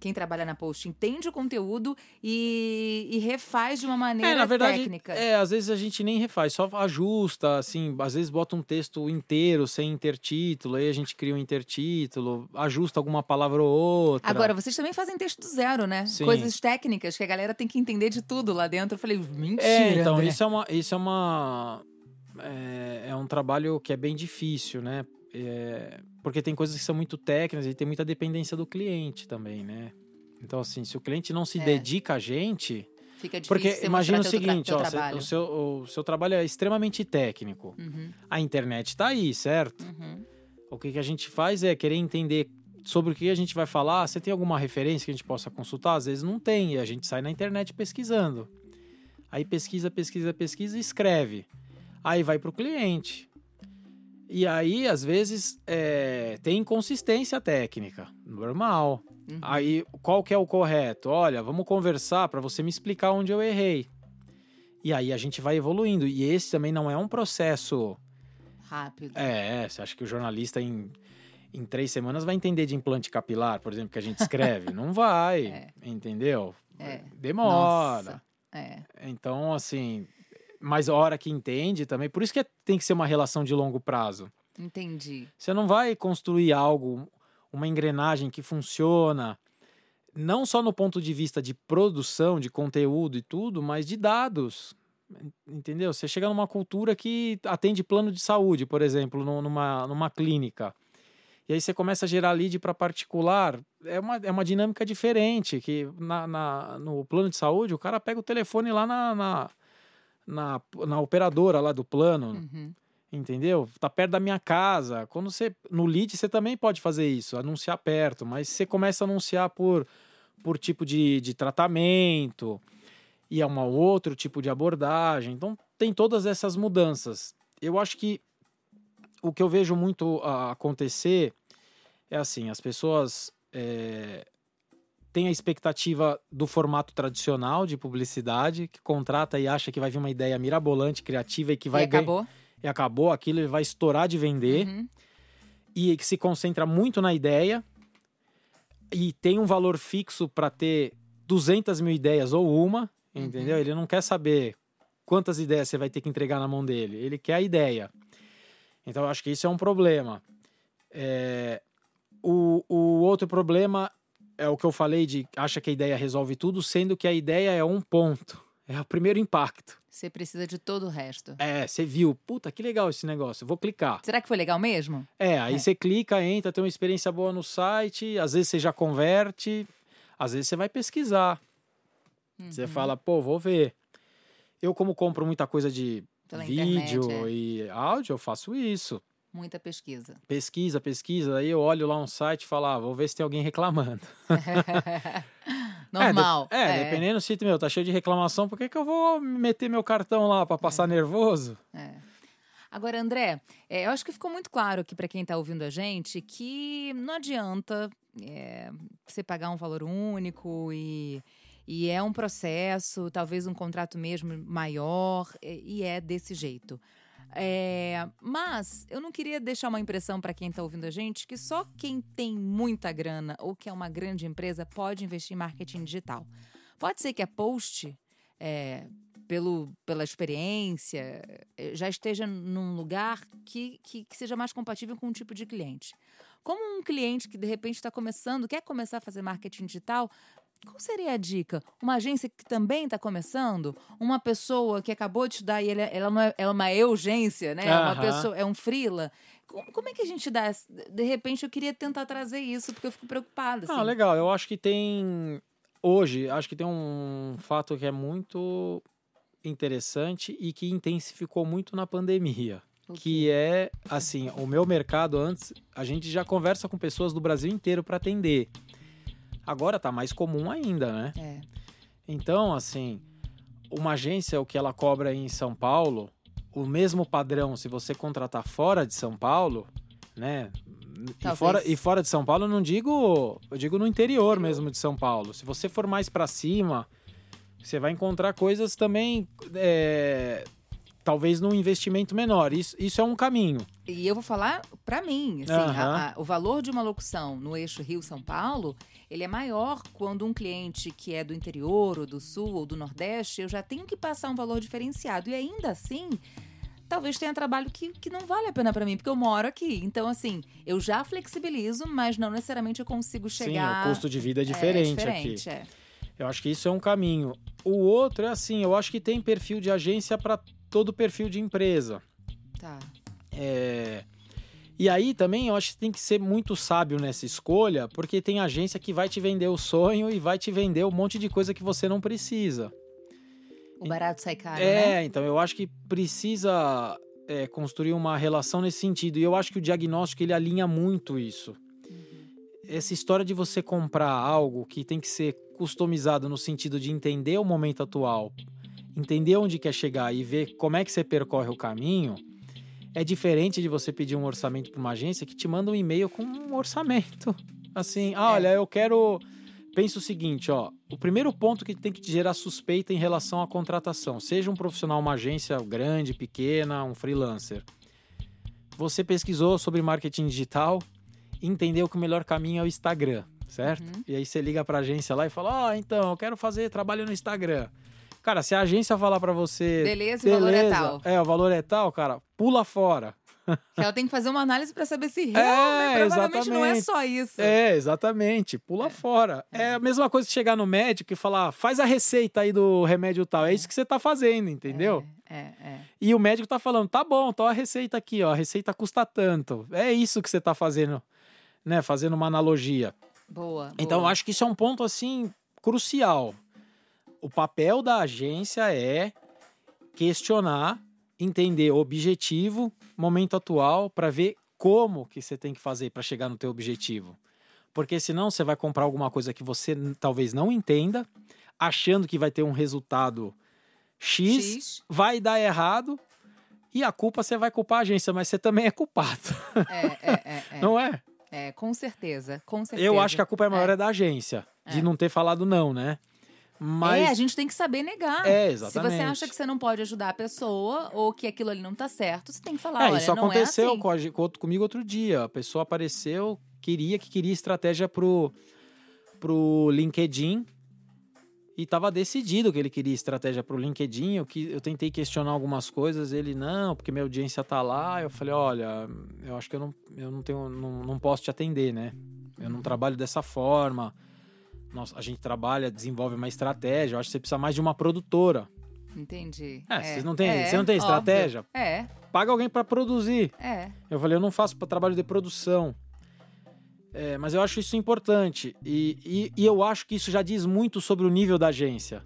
quem trabalha na post entende o conteúdo e, e refaz de uma maneira é, na verdade, técnica. É, às vezes a gente nem refaz, só ajusta, assim, às vezes bota um texto inteiro sem intertítulo, aí a gente cria um intertítulo, ajusta alguma palavra ou outra. Agora, vocês também fazem texto zero, né? Sim. Coisas técnicas que a galera tem que entender de tudo lá dentro. Eu falei, mentira. É, então, isso é uma. Isso é uma. É, é um trabalho que é bem difícil, né? É, porque tem coisas que são muito técnicas e tem muita dependência do cliente também, né? Então, assim, se o cliente não se é. dedica a gente. Fica difícil porque imagina o seguinte, ó, o, seu, o seu trabalho é extremamente técnico. Uhum. A internet está aí, certo? Uhum. O que, que a gente faz é querer entender sobre o que a gente vai falar. Você tem alguma referência que a gente possa consultar? Às vezes não tem, e a gente sai na internet pesquisando. Aí pesquisa, pesquisa, pesquisa e escreve. Aí vai para o cliente. E aí, às vezes, é, tem inconsistência técnica, normal. Uhum. Aí, qual que é o correto? Olha, vamos conversar para você me explicar onde eu errei. E aí a gente vai evoluindo. E esse também não é um processo rápido. É, você acha que o jornalista em, em três semanas vai entender de implante capilar, por exemplo, que a gente escreve? não vai, é. entendeu? É. Demora. Nossa. É. Então, assim, mas a hora que entende também. Por isso que tem que ser uma relação de longo prazo. Entendi. Você não vai construir algo, uma engrenagem que funciona, não só no ponto de vista de produção, de conteúdo e tudo, mas de dados. Entendeu? Você chega numa cultura que atende plano de saúde, por exemplo, numa, numa clínica. E aí você começa a gerar lead para particular. É uma, é uma dinâmica diferente, que na, na, no plano de saúde, o cara pega o telefone lá na, na, na, na operadora lá do plano. Uhum. Entendeu? Tá perto da minha casa. Quando você. No lead, você também pode fazer isso, anunciar perto, mas você começa a anunciar por, por tipo de, de tratamento e é um outro tipo de abordagem. Então tem todas essas mudanças. Eu acho que o que eu vejo muito acontecer é assim, as pessoas é, têm a expectativa do formato tradicional de publicidade, que contrata e acha que vai vir uma ideia mirabolante, criativa e que vai e acabou. Ganhar, e acabou aquilo, ele vai estourar de vender. Uhum. E que se concentra muito na ideia e tem um valor fixo para ter 200 mil ideias ou uma, entendeu? Uhum. Ele não quer saber quantas ideias você vai ter que entregar na mão dele, ele quer a ideia. Então, eu acho que isso é um problema. É... O, o outro problema é o que eu falei de acha que a ideia resolve tudo, sendo que a ideia é um ponto. É o primeiro impacto. Você precisa de todo o resto. É, você viu, puta, que legal esse negócio, vou clicar. Será que foi legal mesmo? É, aí é. você clica, entra, tem uma experiência boa no site, às vezes você já converte, às vezes você vai pesquisar. Uhum. Você fala, pô, vou ver. Eu, como compro muita coisa de Pela vídeo internet, é. e áudio, eu faço isso. Muita pesquisa. Pesquisa, pesquisa. Aí eu olho lá um site e falo, ah, vou ver se tem alguém reclamando. Normal. É, de, é, é, dependendo se meu tá cheio de reclamação, por que, que eu vou meter meu cartão lá para passar é. nervoso? É. Agora, André, é, eu acho que ficou muito claro aqui para quem está ouvindo a gente que não adianta é, você pagar um valor único e, e é um processo, talvez um contrato mesmo maior, e é desse jeito. É, mas eu não queria deixar uma impressão para quem está ouvindo a gente que só quem tem muita grana ou que é uma grande empresa pode investir em marketing digital. Pode ser que a Post, é, pelo, pela experiência, é, já esteja num lugar que, que, que seja mais compatível com um tipo de cliente. Como um cliente que de repente está começando, quer começar a fazer marketing digital, qual seria a dica? Uma agência que também está começando? Uma pessoa que acabou de estudar e ela, ela, não é, ela é uma urgência, né? Uhum. Uma pessoa, é um frila. Como, como, é que a gente dá? De repente eu queria tentar trazer isso, porque eu fico preocupada. Assim. Ah, legal. Eu acho que tem. Hoje, acho que tem um fato que é muito interessante e que intensificou muito na pandemia. Que é, assim, o meu mercado antes, a gente já conversa com pessoas do Brasil inteiro para atender. Agora tá mais comum ainda, né? É. Então, assim, uma agência, o que ela cobra em São Paulo, o mesmo padrão, se você contratar fora de São Paulo, né? E fora, e fora de São Paulo, eu não digo. Eu digo no interior mesmo de São Paulo. Se você for mais para cima, você vai encontrar coisas também. É, talvez num investimento menor. Isso, isso é um caminho. E eu vou falar para mim, assim, uhum. a, a, o valor de uma locução no eixo Rio-São Paulo ele é maior quando um cliente que é do interior, ou do sul, ou do nordeste, eu já tenho que passar um valor diferenciado. E ainda assim, talvez tenha trabalho que, que não vale a pena para mim, porque eu moro aqui. Então, assim, eu já flexibilizo, mas não necessariamente eu consigo chegar. Sim, o custo de vida é diferente, é diferente aqui. É. Eu acho que isso é um caminho. O outro é assim, eu acho que tem perfil de agência para todo perfil de empresa. Tá. É, e aí também eu acho que tem que ser muito sábio nessa escolha, porque tem agência que vai te vender o sonho e vai te vender um monte de coisa que você não precisa. O barato sai caro, é, né? então eu acho que precisa é, construir uma relação nesse sentido. E eu acho que o diagnóstico ele alinha muito isso. Essa história de você comprar algo que tem que ser customizado no sentido de entender o momento atual, entender onde quer chegar e ver como é que você percorre o caminho é diferente de você pedir um orçamento para uma agência que te manda um e-mail com um orçamento. Assim, ah, olha, eu quero. Pensa o seguinte, ó. O primeiro ponto que tem que te gerar suspeita em relação à contratação, seja um profissional, uma agência grande, pequena, um freelancer. Você pesquisou sobre marketing digital, entendeu que o melhor caminho é o Instagram, certo? Uhum. E aí você liga para a agência lá e fala: "Ó, oh, então, eu quero fazer trabalho no Instagram". Cara, se a agência falar para você. Beleza, beleza, o valor é tal. É, o valor é tal, cara, pula fora. Ela tem que fazer uma análise para saber se realmente é, provavelmente exatamente. não é só isso. É, exatamente. Pula é. fora. É. é. a mesma coisa que chegar no médico e falar, faz a receita aí do remédio tal. É, isso que você tá fazendo, entendeu? É, é, é. E o médico tá falando, tá bom, então a receita aqui, ó. A receita custa tanto. É isso que você tá fazendo. Né? Fazendo uma analogia. Boa. Então, eu boa. acho que isso é um ponto, assim, crucial. O papel da agência é questionar, entender o objetivo, momento atual, para ver como que você tem que fazer para chegar no teu objetivo. Porque senão você vai comprar alguma coisa que você talvez não entenda, achando que vai ter um resultado X, X. vai dar errado e a culpa você vai culpar a agência, mas você também é culpado, É, é, é, é. não é? É, com certeza, com certeza. Eu acho que a culpa é maior É. é, da agência, de É. não ter falado não, né? Mas É, a gente tem que saber negar. É, Se você exatamente. acha que você não pode ajudar a pessoa ou que aquilo ali não tá certo, você tem que falar, É, isso não aconteceu é assim. com a comigo outro dia. A pessoa apareceu, queria que queria estratégia pro, pro LinkedIn e estava decidido que ele queria estratégia pro LinkedIn. Eu, que, eu tentei questionar algumas coisas, ele não, porque minha audiência tá lá. Eu falei, olha, eu acho que eu não, eu não tenho, não, não posso te atender, né? Eu não trabalho dessa forma. Nós, a gente trabalha, desenvolve uma estratégia. Eu acho que você precisa mais de uma produtora. Entendi. É, vocês não têm- você não tem óbvio. estratégia? É, Paga alguém para produzir. é. Eu falei, eu não faço para trabalho de produção. É, mas eu acho isso importante. E, e, e eu acho que isso já diz muito sobre o nível da agência.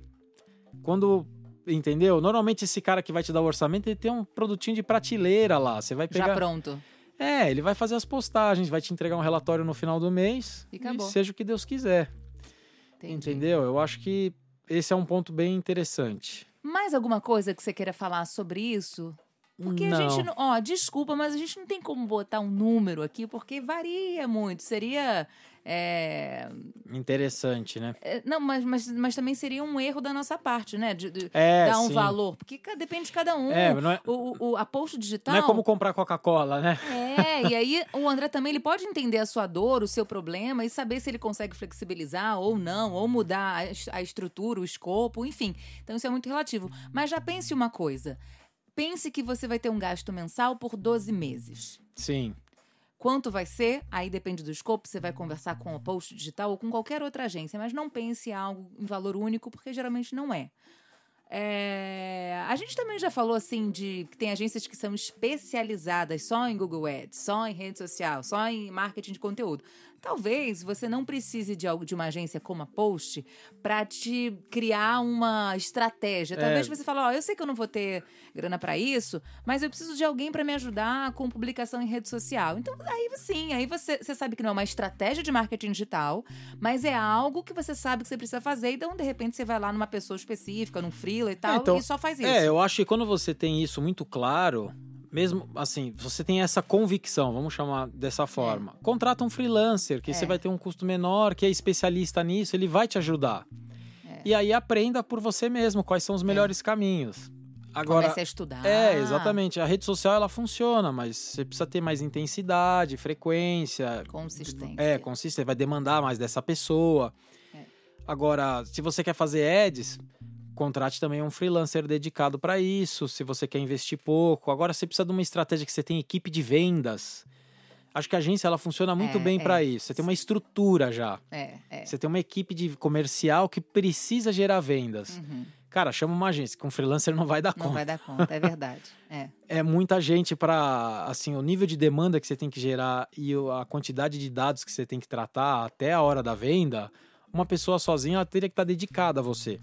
Quando. Entendeu? Normalmente esse cara que vai te dar o orçamento, ele tem um produtinho de prateleira lá. Você vai Já pegar. pronto. É, ele vai fazer as postagens, vai te entregar um relatório no final do mês. E acabou. seja o que Deus quiser. Entendi. Entendeu? Eu acho que esse é um ponto bem interessante. Mais alguma coisa que você queira falar sobre isso? Porque não. a gente não. Ó, desculpa, mas a gente não tem como botar um número aqui, porque varia muito. Seria. é, Interessante, né? é, não, mas, mas, mas também seria um erro da nossa parte, né? De, de É, dar um sim. valor. Porque depende de cada um. É, não é, O, o, a post digital. não é como comprar Coca-Cola, né? É, e aí o André também ele pode entender a sua dor, o seu problema e saber se ele consegue flexibilizar ou não, ou mudar a a estrutura, o escopo, enfim. Então isso é muito relativo. Mas já pense uma coisa. Pense que você vai ter um gasto mensal por 12 meses. Sim. Quanto vai ser? Aí depende do escopo, você vai conversar com a Post Digital ou com qualquer outra agência, mas não pense em algo em valor único, porque geralmente não é. É, A gente também já falou assim de que tem agências que são especializadas só em Google Ads, só em rede social, só em marketing de conteúdo. Talvez você não precise de algo de uma agência como a Post para te criar uma estratégia. Talvez É. você fale, ó, eu sei que eu não vou ter grana para isso, mas eu preciso de alguém para me ajudar com publicação em rede social. Então, aí sim, aí você, você sabe que não é uma estratégia de marketing digital, mas é algo que você sabe que você precisa fazer. Então, de repente, você vai lá numa pessoa específica, num freela e tal, então, e só faz isso. É, eu acho que quando você tem isso muito claro, mesmo assim, você tem essa convicção, vamos chamar dessa forma. Contrata um freelancer, que É. você vai ter um custo menor, que é especialista nisso, ele vai te ajudar. É. E aí aprenda por você mesmo quais são os melhores caminhos. Agora, Comece a estudar. é, exatamente. A rede social ela funciona, mas você precisa ter mais intensidade, frequência, Consistência. é, consistência, vai demandar mais dessa pessoa. É. Agora, se você quer fazer ads, contrate também um freelancer dedicado para isso, se você quer investir pouco. Agora, você precisa de uma estratégia que você tem equipe de vendas. Acho que a agência ela funciona muito É, bem é. para isso. Você tem uma estrutura já. É, é. Você tem uma equipe de comercial que precisa gerar vendas. Uhum. Cara, chama uma agência, com freelancer não vai dar Não conta. vai dar conta, é verdade. É. É muita gente para assim, o nível de demanda que você tem que gerar e a quantidade de dados que você tem que tratar até a hora da venda, uma pessoa sozinha ela teria que estar dedicada a você.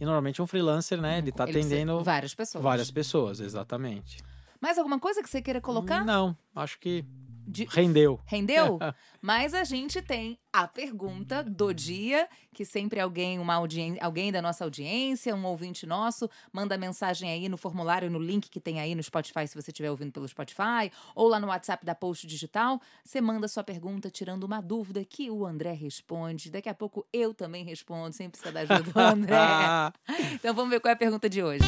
E normalmente um freelancer, né, ele tá Ele atendendo várias pessoas. várias pessoas, exatamente. Mais alguma coisa que você queira colocar? Não, acho que De- rendeu. Rendeu? Mas a gente tem a pergunta do dia, que sempre alguém, uma audien... alguém da nossa audiência, um ouvinte nosso, manda mensagem aí no formulário, no link que tem aí no Spotify, se você estiver ouvindo pelo Spotify, ou lá no WhatsApp da Post Digital. Você manda sua pergunta tirando uma dúvida que o André responde. Daqui a pouco eu também respondo, sem precisar da ajuda do André. Então vamos ver qual é a pergunta de hoje.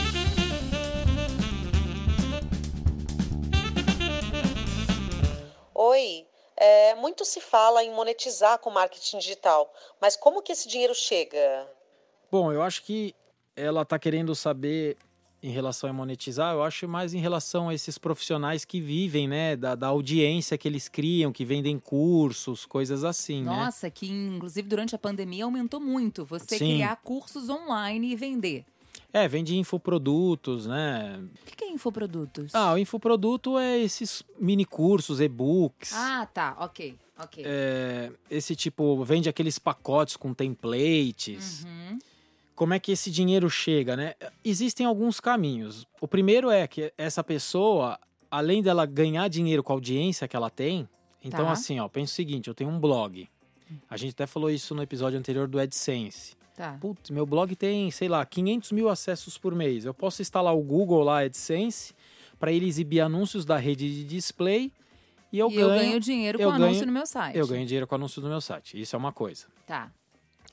Oi, é, muito se fala em monetizar com marketing digital, mas como que esse dinheiro chega? Bom, eu acho que ela tá querendo saber em relação a monetizar, eu acho mais em relação a esses profissionais que vivem, né, da, da audiência que eles criam, que vendem cursos, coisas assim, né? Nossa, que inclusive durante a pandemia aumentou muito. Você Sim. criar cursos online e vender. É, vende infoprodutos, né? O que que é infoprodutos? Ah, o infoproduto é esses mini cursos, e-books. Ah, tá, ok. Okay. É, esse tipo vende aqueles pacotes com templates. Uhum. Como é que esse dinheiro chega, né? Existem alguns caminhos. O primeiro é que essa pessoa, além dela ganhar dinheiro com a audiência que ela tem, então tá. assim, ó, pensa o seguinte, eu tenho um blog. A gente até falou isso no episódio anterior do AdSense. Tá. Putz, meu blog tem, sei lá, 500 mil acessos por mês. Eu posso instalar o Google lá, AdSense, para ele exibir anúncios da rede de display e eu, e ganho, eu ganho dinheiro com anúncio ganho, no meu site. Eu ganho dinheiro com anúncio no meu site. Isso é uma coisa. Tá.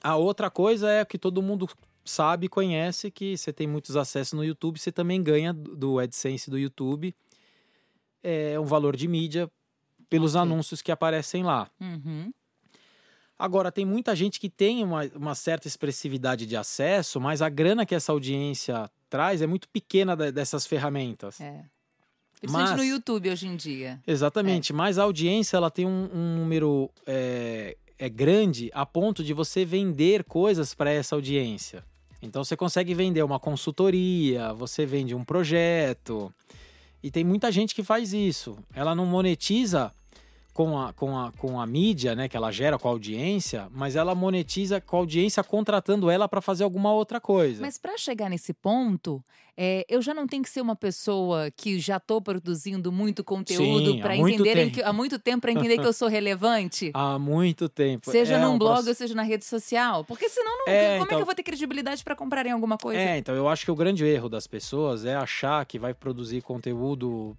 A outra coisa é que todo mundo sabe, conhece que você tem muitos acessos no YouTube, você também ganha do AdSense do YouTube é um valor de mídia pelos okay. anúncios que aparecem lá. Uhum. Agora, tem muita gente que tem uma, uma certa expressividade de acesso, mas a grana que essa audiência traz é muito pequena dessas ferramentas. É. Principalmente mas, no YouTube hoje em dia. Exatamente, é. mas a audiência ela tem um, um número é, é grande a ponto de você vender coisas para essa audiência. Então você consegue vender uma consultoria, você vende um projeto. E tem muita gente que faz isso. Ela não monetiza com a, com, a, com a mídia, né, que ela gera com a audiência, mas ela monetiza com a audiência contratando ela para fazer alguma outra coisa. Mas para chegar nesse ponto, é, eu já não tenho que ser uma pessoa que já estou produzindo muito conteúdo para entender que, há muito tempo para entender que eu sou relevante. há muito tempo. Seja é num um blog processo... ou seja na rede social, porque senão não, é, como então... é que então eu vou ter credibilidade para comprarem alguma coisa? É, então eu acho que o grande erro das pessoas é achar que vai produzir conteúdo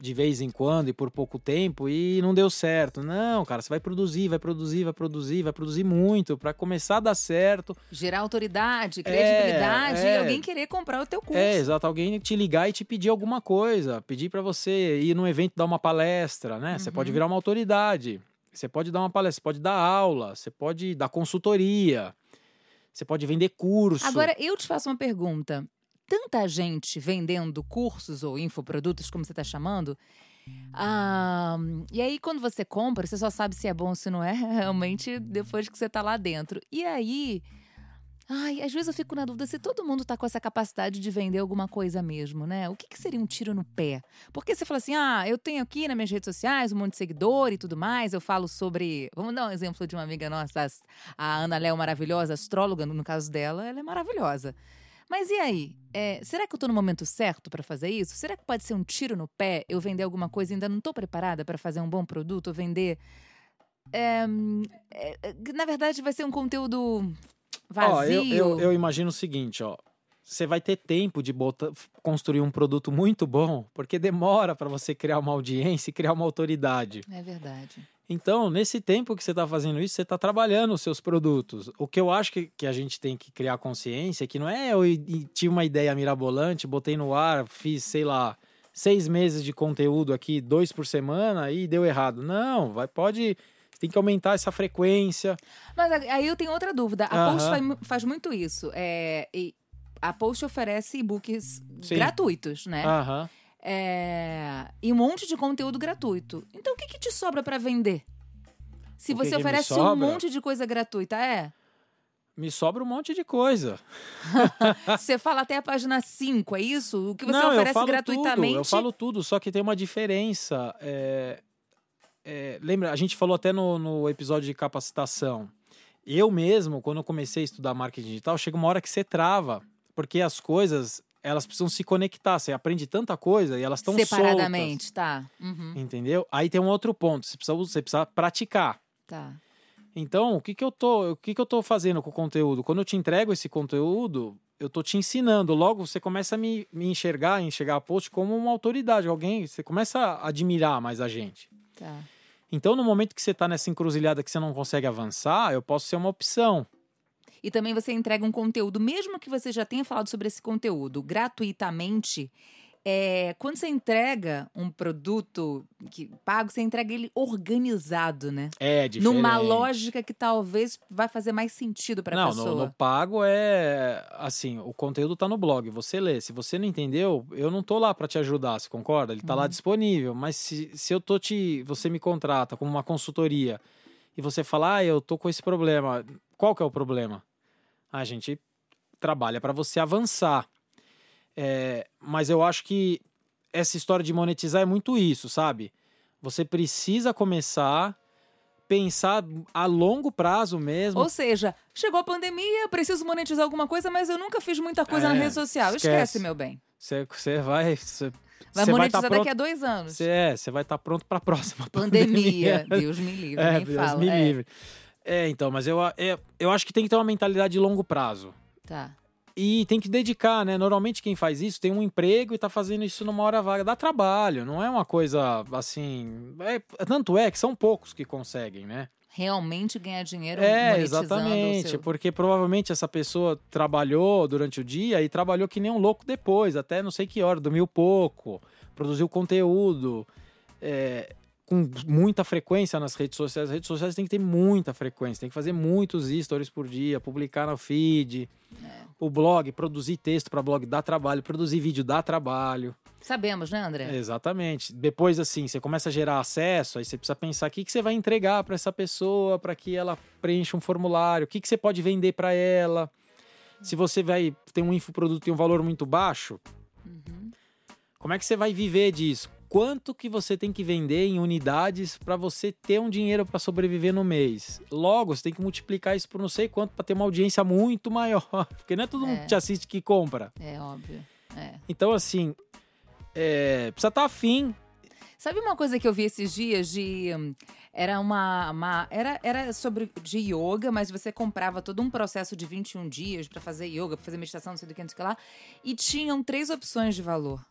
de vez em quando e por pouco tempo e não deu certo. Não, cara, você vai produzir, vai produzir, vai produzir, vai produzir muito para começar a dar certo. Gerar autoridade, credibilidade é, é, e alguém querer comprar o teu curso. É, exato, alguém te ligar e te pedir alguma coisa, pedir para você ir num evento dar uma palestra, né? Uhum. Você pode uhum. virar uma autoridade. Você pode dar uma palestra, você pode dar aula, você pode dar consultoria. Você pode vender curso. Agora, eu te faço uma pergunta tanta gente vendendo cursos ou infoprodutos, como você está chamando. Ah, e aí, quando você compra, você só sabe se é bom ou se não é, realmente depois que você está lá dentro. E aí. Ai, às vezes eu fico na dúvida se todo mundo tá com essa capacidade de vender alguma coisa mesmo, né? O que, que, seria um tiro no pé? Porque você fala assim: ah, eu tenho aqui nas minhas redes sociais um monte de seguidor e tudo mais, eu falo sobre. Vamos dar um exemplo de uma amiga nossa, a Ana Léo, maravilhosa, astróloga, no caso dela, ela é maravilhosa. Mas e aí? É, será que eu estou no momento certo para fazer isso? Será que pode ser um tiro no pé eu vender alguma coisa e ainda não estou preparada para fazer um bom produto ou vender? É, é, na verdade, vai ser um conteúdo vazio. Ó, eu, eu, eu imagino o seguinte, ó você vai ter tempo de botar, construir um produto muito bom, porque demora para você criar uma audiência e criar uma autoridade. É verdade. Então, nesse tempo que você está fazendo isso, você está trabalhando os seus produtos. O que eu acho que, que a gente tem que criar consciência é que não é eu tive uma ideia mirabolante, botei no ar, fiz, sei lá, seis meses de conteúdo aqui, dois por semana e deu errado. Não, vai, pode tem que aumentar essa frequência. Mas aí eu tenho outra dúvida. A uhum. Post faz, faz, muito isso. É, a Post oferece e-books gratuitos, né? Aham. Uhum. É... E um monte de conteúdo gratuito. Então o que, que te sobra para vender? Se você oferece um monte de coisa gratuita, é? Me sobra um monte de coisa. você fala até a página 5, é isso? O que você Não, oferece eu gratuitamente? Tudo, eu falo tudo, só que tem uma diferença. É, é, lembra, a gente falou até no, no episódio de capacitação. Eu mesmo, quando eu comecei a estudar marketing digital, chega uma hora que você trava. Porque as coisas elas precisam se conectar. Você aprende tanta coisa e elas estão Separadamente, soltas. tá. Uhum. Entendeu? Aí tem um outro ponto. Você precisa, você precisa praticar. Tá. Então, o que, que eu tô, o que, que eu tô fazendo com o conteúdo? Quando eu te entrego esse conteúdo, eu tô te ensinando. Logo, você começa a me, me enxergar, enxergar a post como uma autoridade, alguém. Você começa a admirar mais a gente. Tá. Então, no momento que você está nessa encruzilhada que você não consegue avançar, eu posso ser uma opção. E também você entrega um conteúdo, mesmo que você já tenha falado sobre esse conteúdo gratuitamente. É, quando você entrega um produto que pago, você entrega ele organizado, né? É, diferente. Numa lógica que talvez vai fazer mais sentido para a pessoa. Não, no pago é assim, o conteúdo tá no blog, você lê. Se você não entendeu, eu não tô lá para te ajudar, você concorda? Ele tá uhum. lá disponível, mas se, se eu tô te, você me contrata como uma consultoria e você fala: "Ah, eu tô com esse problema". Qual que é o problema? A gente trabalha para você avançar. É, mas eu acho que essa história de monetizar é muito isso, sabe? Você precisa começar pensar a longo prazo mesmo. Ou seja, chegou a pandemia, preciso monetizar alguma coisa, mas eu nunca fiz muita coisa É, na rede social. esquece. Esquece, meu bem. Você, vai. Você, Vai você monetizar tá daqui a dois anos. Você é, você vai estar pronto para a próxima Pandemia. pandemia. Deus me livre, É, Deus fala. me É, livre. É, então, mas eu, é, eu acho que tem que ter uma mentalidade de longo prazo. Tá. E tem que dedicar, né? Normalmente quem faz isso tem um emprego e tá fazendo isso numa hora vaga. Dá trabalho, não é uma coisa assim. é- tanto é que são poucos que conseguem, né? Realmente ganhar dinheiro É, exatamente. seu... Porque provavelmente essa pessoa trabalhou durante o dia e trabalhou que nem um louco depois, até não sei que hora, dormiu pouco, produziu conteúdo. é, com muita frequência nas redes sociais. As redes sociais tem que ter muita frequência, tem que fazer muitos stories por dia, publicar no feed. O blog, produzir texto para blog dá trabalho, produzir vídeo dá trabalho. Sabemos, né, André? Exatamente. Depois, assim, você começa a gerar acesso, aí você precisa pensar o que, que você vai entregar para essa pessoa, para que ela preencha um formulário, o que, que você pode vender para ela. Se você vai ter um infoproduto tem um valor muito baixo, Uhum. como é que você vai viver disso? Quanto que você tem que vender em unidades para você ter um dinheiro para sobreviver no mês? Logo, você tem que multiplicar isso por não sei quanto para ter uma audiência muito maior, porque não é todo mundo É. que te assiste que compra. É óbvio. É. Então, assim, é, precisa estar afim Sabe uma coisa que eu vi esses dias de era uma, uma- era era sobre de yoga, mas você comprava todo um processo de 21 dias pra fazer yoga, pra fazer meditação, não sei do que, não sei o que lá, e tinham três opções de valor.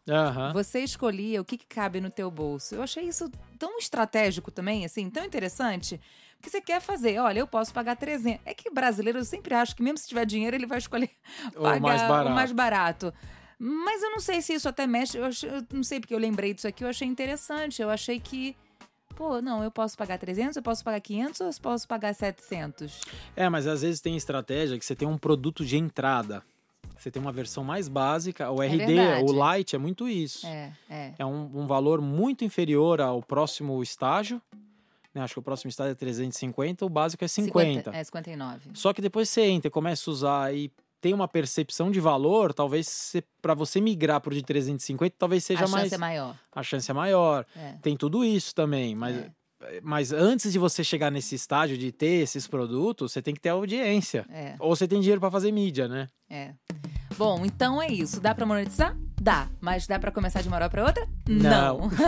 Você escolhia o que, que cabe no teu bolso. Eu achei isso tão estratégico também, assim, tão interessante. Porque você quer fazer, olha, eu posso pagar 300. É que brasileiro, eu sempre acho que mesmo se tiver dinheiro, ele vai escolher O pagar mais barato. o mais barato. Mas eu não sei se isso até mexe. Eu, ach- eu não sei porque eu lembrei disso aqui, eu achei interessante. Eu achei que. Pô, não, eu posso pagar 300, eu posso pagar 500 ou eu posso pagar 700? É, mas às vezes tem estratégia que você tem um produto de entrada. Você tem uma versão mais básica. O RD, verdade. o Lite, é muito isso. É, é. É um, um valor muito inferior ao próximo estágio. né? Acho que o próximo estágio é 350, o básico é 50. É 59. Só que depois você entra e começa a usar e tem uma percepção de valor, talvez para você migrar pro de 350, talvez seja a chance mais. é maior. A chance é maior. É. Tem tudo isso também, mas. É. Mas antes de você chegar nesse estágio de ter esses produtos, você tem que ter audiência. É, Ou você tem dinheiro para fazer mídia, né? é. Bom, então é isso. Dá pra monetizar? Dá. Mas dá pra começar de uma hora pra outra? Não.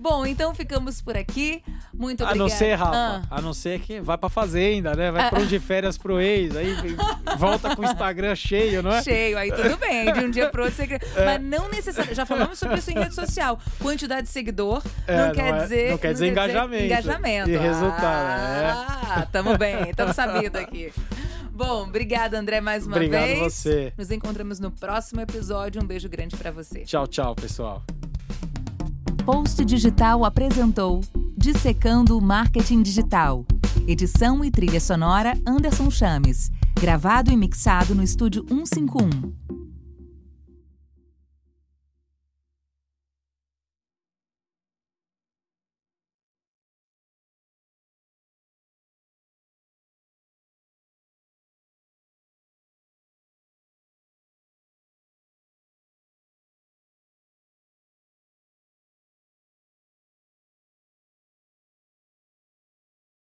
Bom, então ficamos por aqui. Muito A obrigada. não ser, Rafa, Ah, a não ser que vai pra fazenda, né? Vai pra um de férias pro ex, aí volta com o Instagram cheio, não é? Cheio, aí tudo bem. De um dia pro outro você. Mas não necessariamente. Já falamos sobre isso em rede social. Quantidade de seguidor É, não, não quer é- dizer. não quer dizer engajamento. engajamento. E resultado, é. Ah, tamo bem, tamo sabido aqui. Bom, obrigada, André, mais uma Obrigado vez. você. Nos encontramos no próximo episódio. Um beijo grande pra você. Tchau, tchau, pessoal. Post Digital apresentou Dissecando o Marketing Digital. Edição e trilha sonora Anderson Chames. Gravado e mixado no estúdio 151.